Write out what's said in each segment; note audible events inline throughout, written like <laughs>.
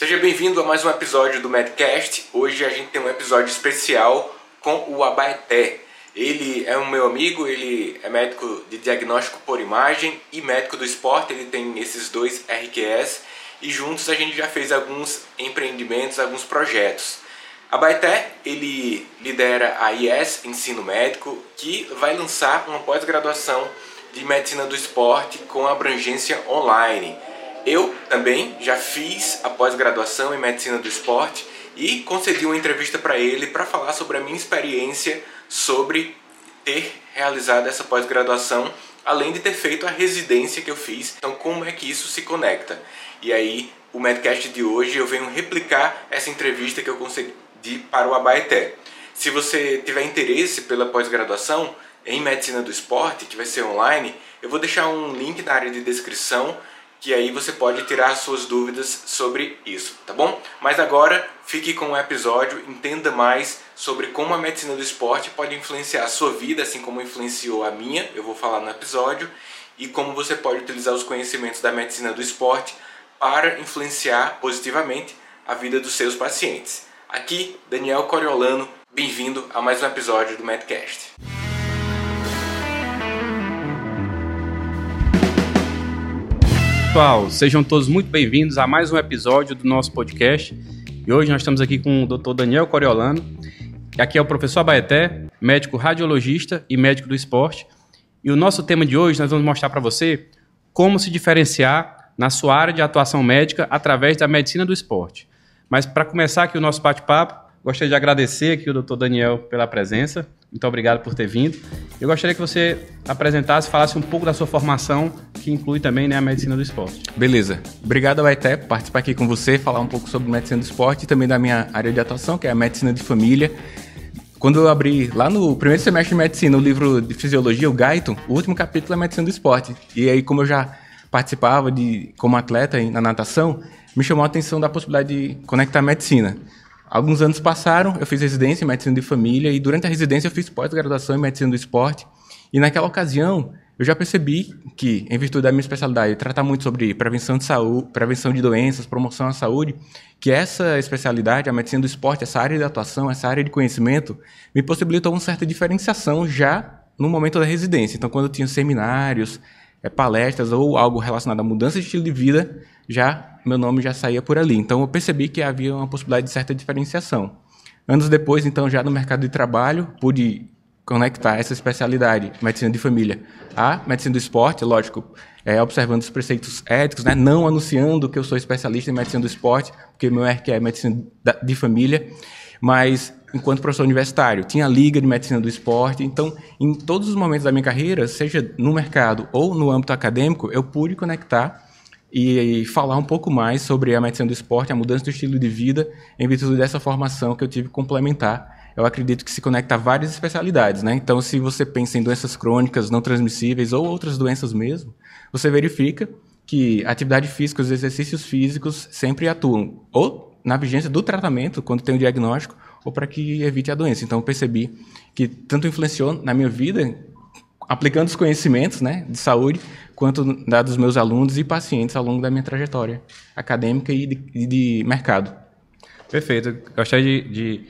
Seja bem-vindo a mais um episódio do Medcast. Hoje a gente tem um episódio especial com o Abaeté. Ele é um meu amigo, ele é médico de diagnóstico por imagem e médico do esporte, ele tem esses dois RQS e juntos a gente já fez alguns empreendimentos, alguns projetos. A Baeté, ele lidera a IES Ensino Médico, que vai lançar uma pós-graduação de Medicina do Esporte com abrangência online. Eu também já fiz a pós-graduação em Medicina do Esporte e concedi uma entrevista para ele para falar sobre a minha experiência sobre ter realizado essa pós-graduação, além de ter feito a residência que eu fiz. Então, como é que isso se conecta? E aí, o Medcast de hoje eu venho replicar essa entrevista que eu concedi para o Abaeté. Se você tiver interesse pela pós-graduação em Medicina do Esporte, que vai ser online, eu vou deixar um link na área de descrição que aí você pode tirar suas dúvidas sobre isso, tá bom? Mas agora fique com o episódio, entenda mais sobre como a medicina do esporte pode influenciar a sua vida, assim como influenciou a minha, eu vou falar no episódio, e como você pode utilizar os conhecimentos da medicina do esporte para influenciar positivamente a vida dos seus pacientes. Aqui, Daniel Coriolano, bem-vindo a mais um episódio do Medcast. Pessoal, sejam todos muito bem-vindos a mais um episódio do nosso podcast. E hoje nós estamos aqui com o Dr. Daniel Coriolano, que aqui é o professor Abaeté, médico radiologista e médico do esporte. E o nosso tema de hoje nós vamos mostrar para você como se diferenciar na sua área de atuação médica através da medicina do esporte. Mas para começar aqui o nosso bate-papo, gostaria de agradecer aqui o Dr. Daniel pela presença. Muito obrigado por ter vindo. Eu gostaria que você apresentasse, falasse um pouco da sua formação, que inclui também né, a medicina do esporte. Beleza. Obrigado, Baité, por participar aqui com você, falar um pouco sobre medicina do esporte e também da minha área de atuação, que é a medicina de família. Quando eu abri lá no primeiro semestre de medicina o livro de fisiologia, o Gaiton, o último capítulo é medicina do esporte. E aí, como eu já participava de como atleta na natação, me chamou a atenção da possibilidade de conectar a medicina. Alguns anos passaram, eu fiz residência em medicina de família e durante a residência eu fiz pós-graduação em medicina do esporte. E naquela ocasião, eu já percebi que, em virtude da minha especialidade, tratar muito sobre prevenção de saúde, prevenção de doenças, promoção à saúde, que essa especialidade, a medicina do esporte, essa área de atuação, essa área de conhecimento, me possibilitou uma certa diferenciação já no momento da residência. Então, quando eu tinha seminários, é, palestras ou algo relacionado à mudança de estilo de vida, já meu nome já saía por ali. Então eu percebi que havia uma possibilidade de certa diferenciação. Anos depois, então, já no mercado de trabalho, pude conectar essa especialidade, medicina de família, à medicina do esporte, lógico, é, observando os preceitos éticos, né, não anunciando que eu sou especialista em medicina do esporte, porque meu RQ é medicina de família, mas enquanto professor universitário, tinha a liga de medicina do esporte, então em todos os momentos da minha carreira, seja no mercado ou no âmbito acadêmico, eu pude conectar e, falar um pouco mais sobre a medicina do esporte, a mudança do estilo de vida, em virtude dessa formação que eu tive complementar. Eu acredito que se conecta a várias especialidades, né? Então, se você pensa em doenças crônicas não transmissíveis ou outras doenças mesmo, você verifica que atividade física, os exercícios físicos sempre atuam ou na vigência do tratamento, quando tem o diagnóstico, ou para que evite a doença. Então, percebi que tanto influenciou na minha vida, aplicando os conhecimentos né, de saúde, quanto dados meus alunos e pacientes ao longo da minha trajetória acadêmica e de, de mercado. Perfeito. Gostaria de, de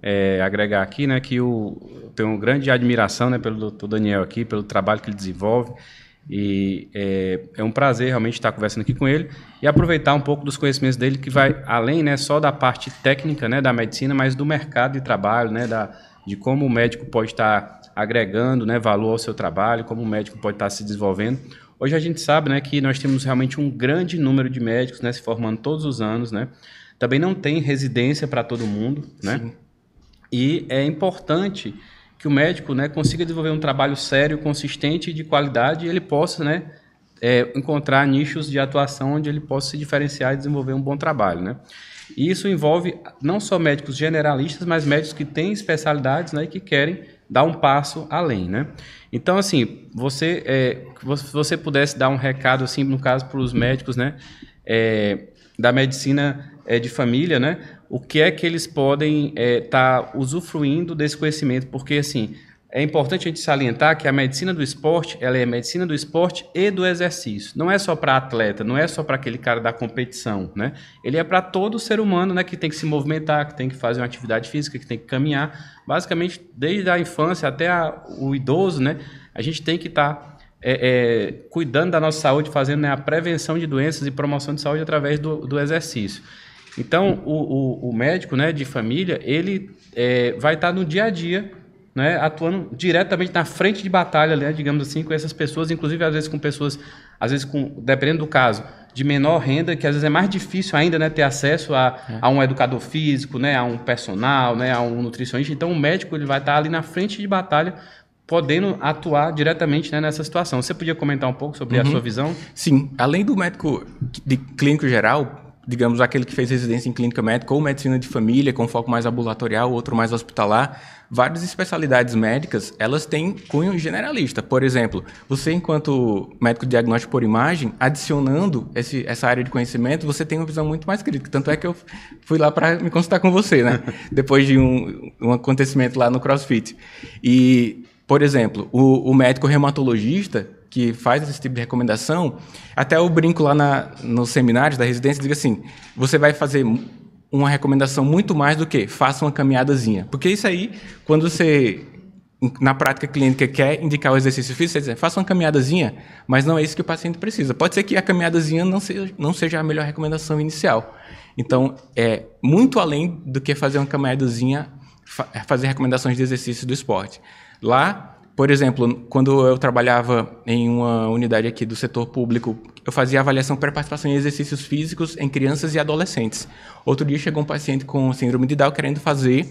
é, agregar aqui né, que eu tenho grande admiração né, pelo Dr. Daniel aqui, pelo trabalho que ele desenvolve. E é, é, um prazer realmente estar conversando aqui com ele e aproveitar um pouco dos conhecimentos dele, que vai além né, só da parte técnica né, da medicina, mas do mercado de trabalho, né, da, de como o médico pode estar agregando né, valor ao seu trabalho, como o médico pode estar se desenvolvendo. Hoje a gente sabe né, que nós temos realmente um grande número de médicos né, se formando todos os anos. Né? Também não tem residência para todo mundo. Né? E é importante que o médico né, consiga desenvolver um trabalho sério, consistente e de qualidade e ele possa né, é, encontrar nichos de atuação onde ele possa se diferenciar e desenvolver um bom trabalho. Né? E isso envolve não só médicos generalistas, mas médicos que têm especialidades né, e que querem dar um passo além, né? Então, assim, você, é, se você pudesse dar um recado, assim, no caso, para os médicos, né, é, da medicina é, de família, né, o que é que eles podem estar é, tá usufruindo desse conhecimento? Porque, assim, é importante a gente salientar que a medicina do esporte, ela é medicina do esporte e do exercício. Não é só para atleta, não é só para aquele cara da competição, né? Ele é para todo ser humano, né, que tem que se movimentar, que tem que fazer uma atividade física, que tem que caminhar. Basicamente, desde a infância até a, o idoso, né, a gente tem que estar tá, é, é, cuidando da nossa saúde, fazendo né, a prevenção de doenças e promoção de saúde através do, do exercício. Então, o, o, o, médico, né, de família, ele é, vai estar no dia a dia né, atuando diretamente na frente de batalha, né, digamos assim, com essas pessoas, inclusive às vezes com pessoas, às vezes com, dependendo do caso, de menor renda, que às vezes é mais difícil ainda, né, ter acesso a, é. a um educador físico, né, a um personal, né, a um nutricionista. Então o médico ele vai estar ali na frente de batalha podendo atuar diretamente né, nessa situação. Você podia comentar um pouco sobre uhum. a sua visão? Sim, além do médico de clínico geral, digamos, aquele que fez residência em clínica médica ou medicina de família, com foco mais ambulatorial, outro mais hospitalar, várias especialidades médicas, elas têm cunho generalista. Por exemplo, você, enquanto médico de diagnóstico por imagem, adicionando esse, essa área de conhecimento, você tem uma visão muito mais crítica. Tanto é que eu fui lá para me consultar com você, né? <laughs> Depois de um, um acontecimento lá no CrossFit. E, por exemplo, o, o médico reumatologista, que faz esse tipo de recomendação, até eu brinco lá na, nos seminários da residência, digo assim, você vai fazer uma recomendação muito mais do que faça uma caminhadazinha. Porque isso aí, quando você, na prática clínica, quer indicar o exercício físico, você diz, faça uma caminhadazinha, mas não é isso que o paciente precisa. Pode ser que a caminhadazinha não seja, não seja a melhor recomendação inicial. Então, é muito além do que fazer uma caminhadazinha, fazer recomendações de exercício do esporte. Lá, por exemplo, quando eu trabalhava em uma unidade aqui do setor público, eu fazia avaliação pré-participação em exercícios físicos em crianças e adolescentes. Outro dia chegou um paciente com síndrome de Down querendo fazer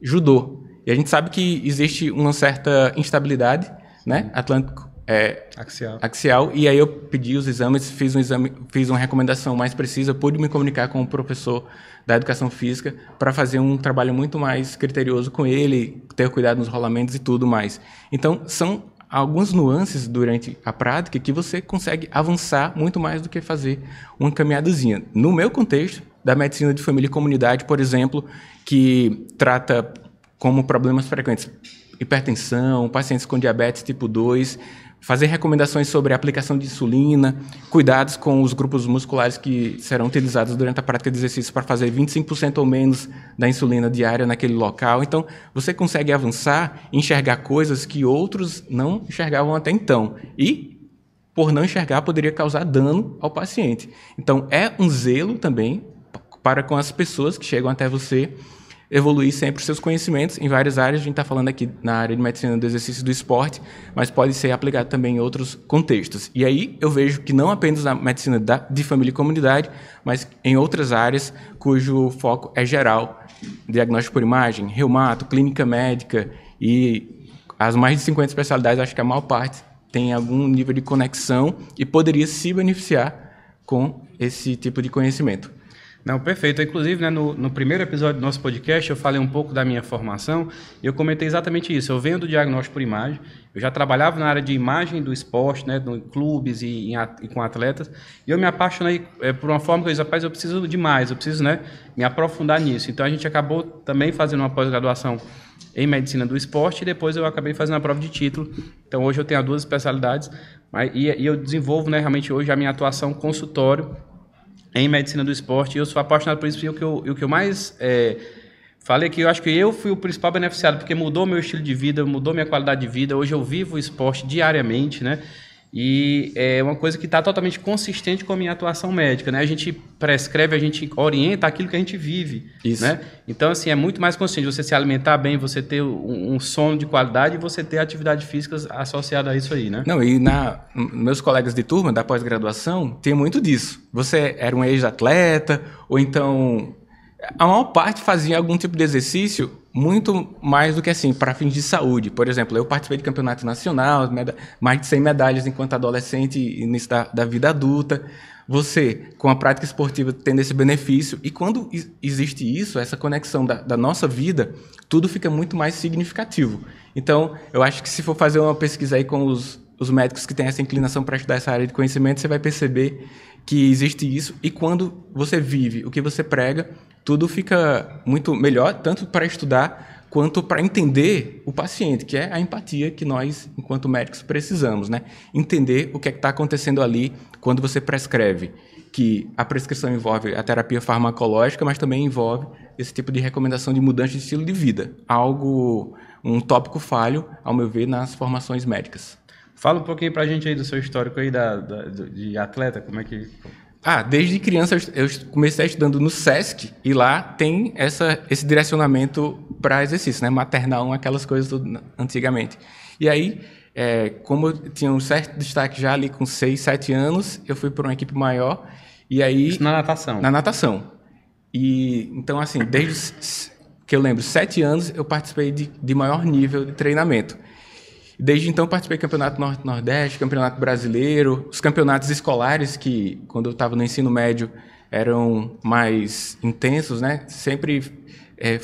judô. E a gente sabe que existe uma certa instabilidade, né? Atlântico é, axial. axial. E aí eu pedi os exames, fiz um exame, fiz uma recomendação mais precisa, pude me comunicar com o professor da educação física para fazer um trabalho muito mais criterioso com ele, ter cuidado nos rolamentos e tudo mais. Então, são algumas nuances durante a prática que você consegue avançar muito mais do que fazer uma caminhadazinha. No meu contexto, da medicina de família e comunidade, por exemplo, que trata como problemas frequentes hipertensão, pacientes com diabetes tipo 2, fazer recomendações sobre a aplicação de insulina, cuidados com os grupos musculares que serão utilizados durante a prática de exercício para fazer 25% ou menos da insulina diária naquele local. Então, você consegue avançar enxergar coisas que outros não enxergavam até então. E, por não enxergar, poderia causar dano ao paciente. Então, é um zelo também para com as pessoas que chegam até você evoluir sempre seus conhecimentos em várias áreas. A gente está falando aqui na área de medicina do exercício do esporte, mas pode ser aplicado também em outros contextos. E aí eu vejo que não apenas na medicina de família e comunidade, mas em outras áreas cujo foco é geral, diagnóstico por imagem, reumato, clínica médica e as mais de 50 especialidades, acho que a maior parte tem algum nível de conexão e poderia se beneficiar com esse tipo de conhecimento. Não, perfeito. Inclusive, né, no, no, primeiro episódio do nosso podcast, eu falei um pouco da minha formação e eu comentei exatamente isso. Eu venho do diagnóstico por imagem, eu já trabalhava na área de imagem do esporte, né, em clubes e, em, e, com atletas, e eu me apaixonei é, por uma forma que eu disse, rapaz, eu preciso de mais, eu preciso né, me aprofundar nisso. Então, a gente acabou também fazendo uma pós-graduação em medicina do esporte e depois eu acabei fazendo a prova de título. Então, hoje eu tenho duas especialidades e, e eu desenvolvo né, realmente hoje a minha atuação consultório em medicina do esporte. E eu sou apaixonado por isso. E o que eu, o que eu mais é, falei que eu acho que eu fui o principal beneficiado, porque mudou meu estilo de vida, mudou minha qualidade de vida. Hoje eu vivo o esporte diariamente, né? E é uma coisa que está totalmente consistente com a minha atuação médica, né? A gente prescreve, a gente orienta aquilo que a gente vive, Isso. né? Então, assim, é muito mais consciente você se alimentar bem, você ter um, um sono de qualidade e você ter atividade física associada a isso aí, né? Não, e na, meus colegas de turma da pós-graduação tem muito disso. Você era um ex-atleta ou então a maior parte fazia algum tipo de exercício muito mais do que assim, para fins de saúde. Por exemplo, eu participei de campeonato nacional, mais de 100 medalhas enquanto adolescente e início da, da vida adulta. Você, com a prática esportiva, tendo esse benefício. E quando existe isso, essa conexão da, da nossa vida, tudo fica muito mais significativo. Então, eu acho que se for fazer uma pesquisa aí com os, os médicos que têm essa inclinação para estudar essa área de conhecimento, você vai perceber que existe isso. E quando você vive o que você prega, tudo fica muito melhor, tanto para estudar quanto para entender o paciente, que é a empatia que nós, enquanto médicos, precisamos, né? Entender o que é está acontecendo ali quando você prescreve. Que a prescrição envolve a terapia farmacológica, mas também envolve esse tipo de recomendação de mudança de estilo de vida. Algo, um tópico falho, ao meu ver, nas formações médicas. Fala um pouquinho para a gente aí do seu histórico aí da, da, de atleta, como é que ah, desde criança eu comecei estudando no SESC e lá tem essa, esse direcionamento para exercício, né? Maternal, aquelas coisas do, antigamente. E aí, é, como eu tinha um certo destaque já ali com 6, 7 anos, eu fui para uma equipe maior e aí... Isso na natação? Na natação. E, então, assim, desde que eu lembro, 7 anos, eu participei de, de maior nível de treinamento. Desde então participei do Campeonato Norte-Nordeste, Campeonato Brasileiro, os campeonatos escolares que, quando eu estava no ensino médio, eram mais intensos, né? Sempre é,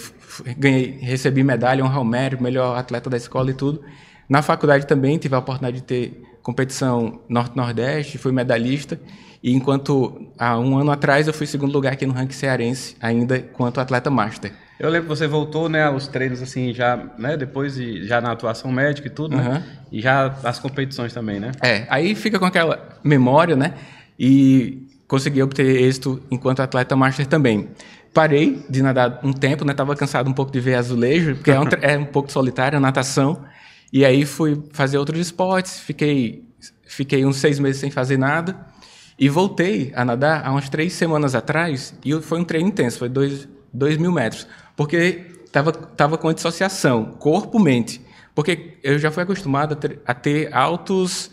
ganhei, recebi medalha, honra ao mérito, melhor atleta da escola e tudo. Na faculdade também tive a oportunidade de ter competição Norte-Nordeste, fui medalhista. E enquanto há um ano atrás eu fui segundo lugar aqui no ranking cearense, ainda quanto atleta master. Eu lembro que você voltou, né, aos treinos assim, já, né, depois de, já na atuação médica e tudo, uhum. né? E já as competições também, né? É, aí fica com aquela memória, né? E consegui obter êxito enquanto atleta master também. Parei de nadar um tempo, né? Tava cansado um pouco de ver azulejo, porque é um, <laughs> é um pouco solitário a natação. E aí fui fazer outros esportes, fiquei, fiquei uns seis meses sem fazer nada. E voltei a nadar há umas três semanas atrás, e foi um treino intenso, foi dois, dois mil metros porque estava tava com a dissociação, corpo-mente. Porque eu já fui acostumado a ter, a ter altos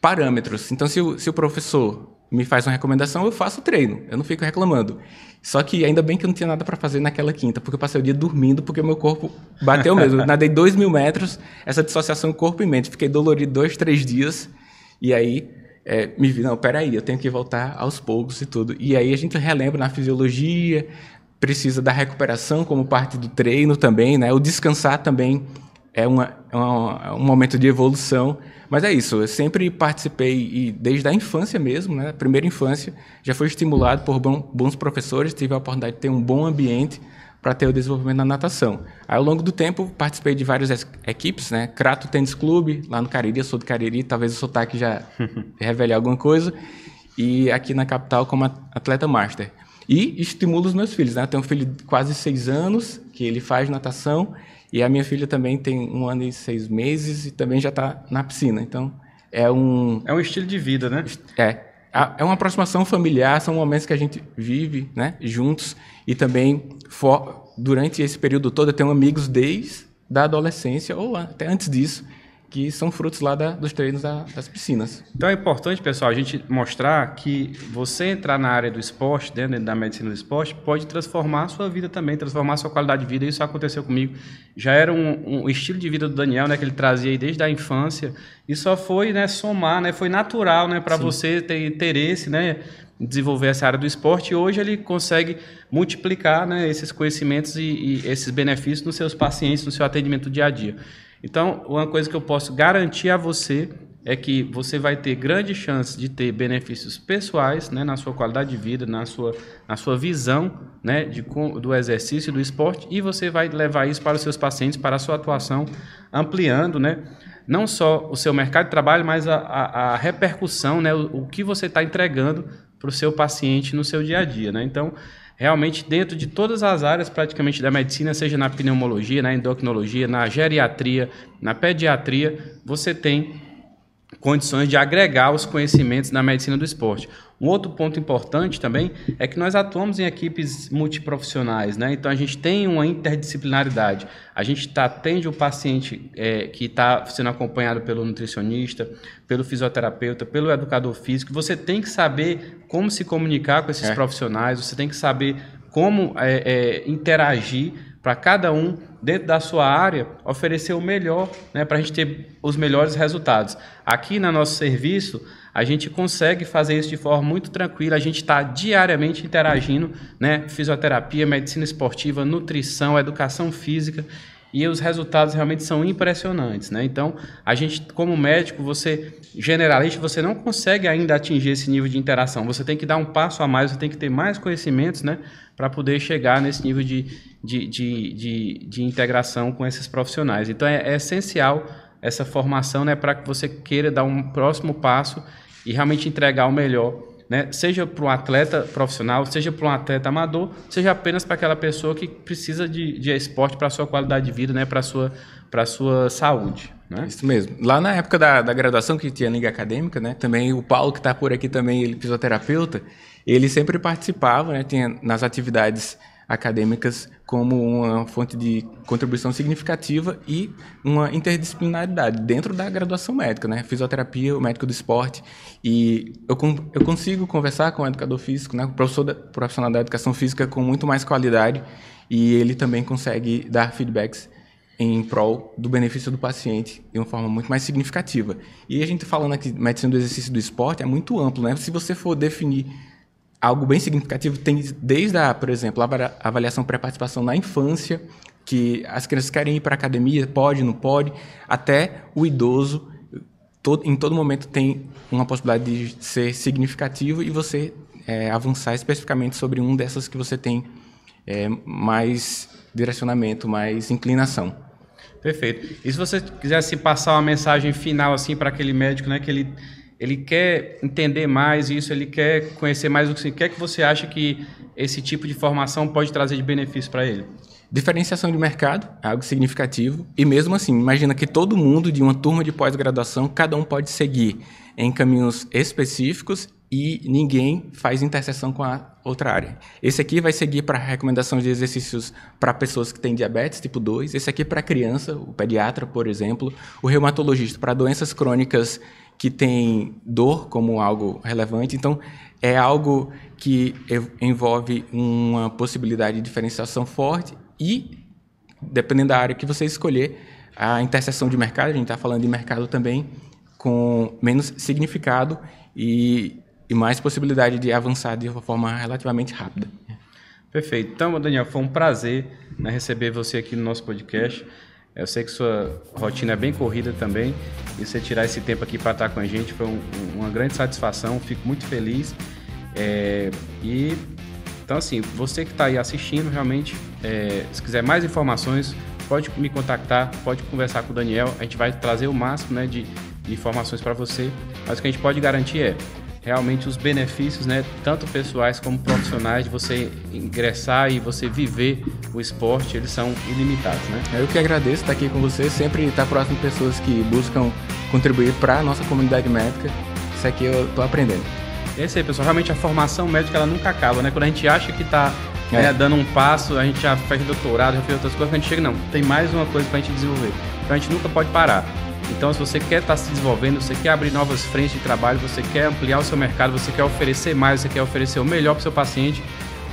parâmetros. Então, se o, se o professor me faz uma recomendação, eu faço o treino, eu não fico reclamando. Só que ainda bem que eu não tinha nada para fazer naquela quinta, porque eu passei o dia dormindo, porque o meu corpo bateu mesmo. <laughs> nadei dois mil metros, essa dissociação corpo e mente. Fiquei dolorido dois, três dias, e aí é, me vi, não, peraí, eu tenho que voltar aos poucos e tudo. E aí a gente relembra na fisiologia, precisa da recuperação como parte do treino também, né? O descansar também é, uma, é uma, é um momento de evolução. Mas é isso, eu sempre participei, e desde a infância mesmo, né? Primeira infância, já fui estimulado por bons professores, tive a oportunidade de ter um bom ambiente para ter o desenvolvimento na natação. Aí, ao longo do tempo, participei de várias equipes, né? Crato Tênis Clube, lá no Cariri, eu sou do Cariri, talvez o sotaque já <laughs> revele alguma coisa. E aqui na capital como atleta master. E estimulo os meus filhos. Né? Eu tenho um filho de quase seis anos, que ele faz natação, e a minha filha também tem um ano e seis meses e também já está na piscina. Então, é um... É um estilo de vida, né? É. É uma aproximação familiar, são momentos que a gente vive né, juntos e também for, durante esse período todo eu tenho amigos desde da adolescência ou até antes disso que são frutos lá da, dos treinos da, das piscinas. Então é importante, pessoal, a gente mostrar que você entrar na área do esporte, dentro da medicina do esporte, pode transformar a sua vida também, transformar a sua qualidade de vida. Isso aconteceu comigo. Já era um, um estilo de vida do Daniel, né, que ele trazia aí desde a infância, e só foi, né, somar, né, foi natural, né, para você ter interesse, né, desenvolver essa área do esporte e hoje ele consegue multiplicar né, esses conhecimentos e, e esses benefícios nos seus pacientes, no seu atendimento dia a dia. Então, uma coisa que eu posso garantir a você é que você vai ter grande chance de ter benefícios pessoais né, na sua qualidade de vida, na sua, na sua visão né, de, do exercício, do esporte, e você vai levar isso para os seus pacientes, para a sua atuação, ampliando né, não só o seu mercado de trabalho, mas a, a, a repercussão, né, o, o que você está entregando para o seu paciente no seu dia a dia. Né? Então, realmente dentro de todas as áreas praticamente da medicina, seja na pneumologia, na endocrinologia, na geriatria, na pediatria, você tem condições de agregar os conhecimentos na medicina do esporte. Um outro ponto importante também é que nós atuamos em equipes multiprofissionais, né? Então a gente tem uma interdisciplinaridade. A gente tá, atende o paciente é, que está sendo acompanhado pelo nutricionista, pelo fisioterapeuta, pelo educador físico. Você tem que saber como se comunicar com esses é. profissionais, você tem que saber como é, é interagir para cada um, dentro da sua área, oferecer o melhor, né, para a gente ter os melhores resultados. Aqui no nosso serviço, a gente consegue fazer isso de forma muito tranquila, a gente está diariamente interagindo, né, fisioterapia, medicina esportiva, nutrição, educação física, e os resultados realmente são impressionantes, né? Então, a gente, como médico, você, generalista, você não consegue ainda atingir esse nível de interação. Você tem que dar um passo a mais, você tem que ter mais conhecimentos, né? Para poder chegar nesse nível de, de, de, de, de integração com esses profissionais. Então, é, é essencial essa formação, né? Para que você queira dar um próximo passo e realmente entregar o melhor né? seja para um atleta profissional, seja para um atleta amador, seja apenas para aquela pessoa que precisa de, de esporte para a sua qualidade de vida, né? para a sua, sua saúde. Né? Isso mesmo. Lá na época da, da graduação, que tinha liga acadêmica, né? também o Paulo, que está por aqui também, ele fisioterapeuta, ele sempre participava, né? tinha nas atividades acadêmicas como uma fonte de contribuição significativa e uma interdisciplinaridade dentro da graduação médica, né? Fisioterapia, o médico do esporte. E eu, eu consigo conversar com o educador físico, né? o professor da, profissional da educação física com muito mais qualidade e ele também consegue dar feedbacks em prol do benefício do paciente de uma forma muito mais significativa. E a gente falando aqui medicina do exercício do esporte é muito amplo, né? Se você for definir algo bem significativo tem desde a, por exemplo, a avaliação pré-participação na infância, que as crianças querem ir para a academia, pode, não pode, até o idoso, todo, em todo momento tem uma possibilidade de ser significativo e você é, avançar especificamente sobre um dessas que você tem é, mais direcionamento, mais inclinação. Perfeito. E se você quisesse passar uma mensagem final assim para aquele médico, né, que ele ele quer entender mais isso, ele quer conhecer mais o que, que é que você acha que esse tipo de formação pode trazer de benefício para ele? Diferenciação de mercado, é algo significativo. E mesmo assim, imagina que todo mundo de uma turma de pós-graduação, cada um pode seguir em caminhos específicos e ninguém faz interseção com a outra área. Esse aqui vai seguir para recomendação de exercícios para pessoas que têm diabetes tipo 2, esse aqui para criança, o pediatra, por exemplo, o reumatologista para doenças crônicas que tem dor como algo relevante. Então, é algo que envolve uma possibilidade de diferenciação forte e, dependendo da área que você escolher, a interseção de mercado, a gente está falando de mercado também, com menos significado e, e mais possibilidade de avançar de uma forma relativamente rápida. Perfeito. Então, Daniel, foi um prazer né, receber você aqui no nosso podcast. Eu sei que sua rotina é bem corrida também e você tirar esse tempo aqui para estar com a gente foi um, uma grande satisfação. Fico muito feliz. É, e então assim, você que está aí assistindo, realmente, é, se quiser mais informações, pode me contactar, pode conversar com o Daniel. A gente vai trazer o máximo né, de, de informações para você. Mas o que a gente pode garantir é realmente os benefícios, né, tanto pessoais como profissionais, de você ingressar e você viver o esporte, eles são ilimitados, né? Eu que agradeço estar aqui com você, sempre estar próximo de pessoas que buscam contribuir para a nossa comunidade médica. Isso aqui eu estou aprendendo. É isso aí, pessoal. Realmente a formação médica ela nunca acaba, né? Quando a gente acha que está é. né, dando um passo, a gente já fez doutorado, já fez outras coisas, quando a gente chega, não, tem mais uma coisa para a gente desenvolver. Então a gente nunca pode parar. Então, se você quer estar tá se desenvolvendo, você quer abrir novas frentes de trabalho, você quer ampliar o seu mercado, você quer oferecer mais, você quer oferecer o melhor para o seu paciente,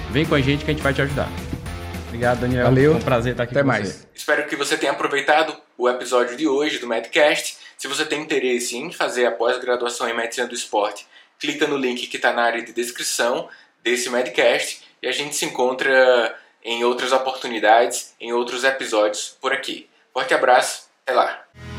vem com a gente que a gente vai te ajudar. Obrigado, Daniel. Valeu. Foi um prazer estar aqui Até com mais. você. Espero que você tenha aproveitado o episódio de hoje do Medcast. Se você tem interesse em fazer a pós-graduação em Medicina do Esporte, clica no link que está na área de descrição desse Medcast e a gente se encontra em outras oportunidades, em outros episódios por aqui. Forte abraço, até lá!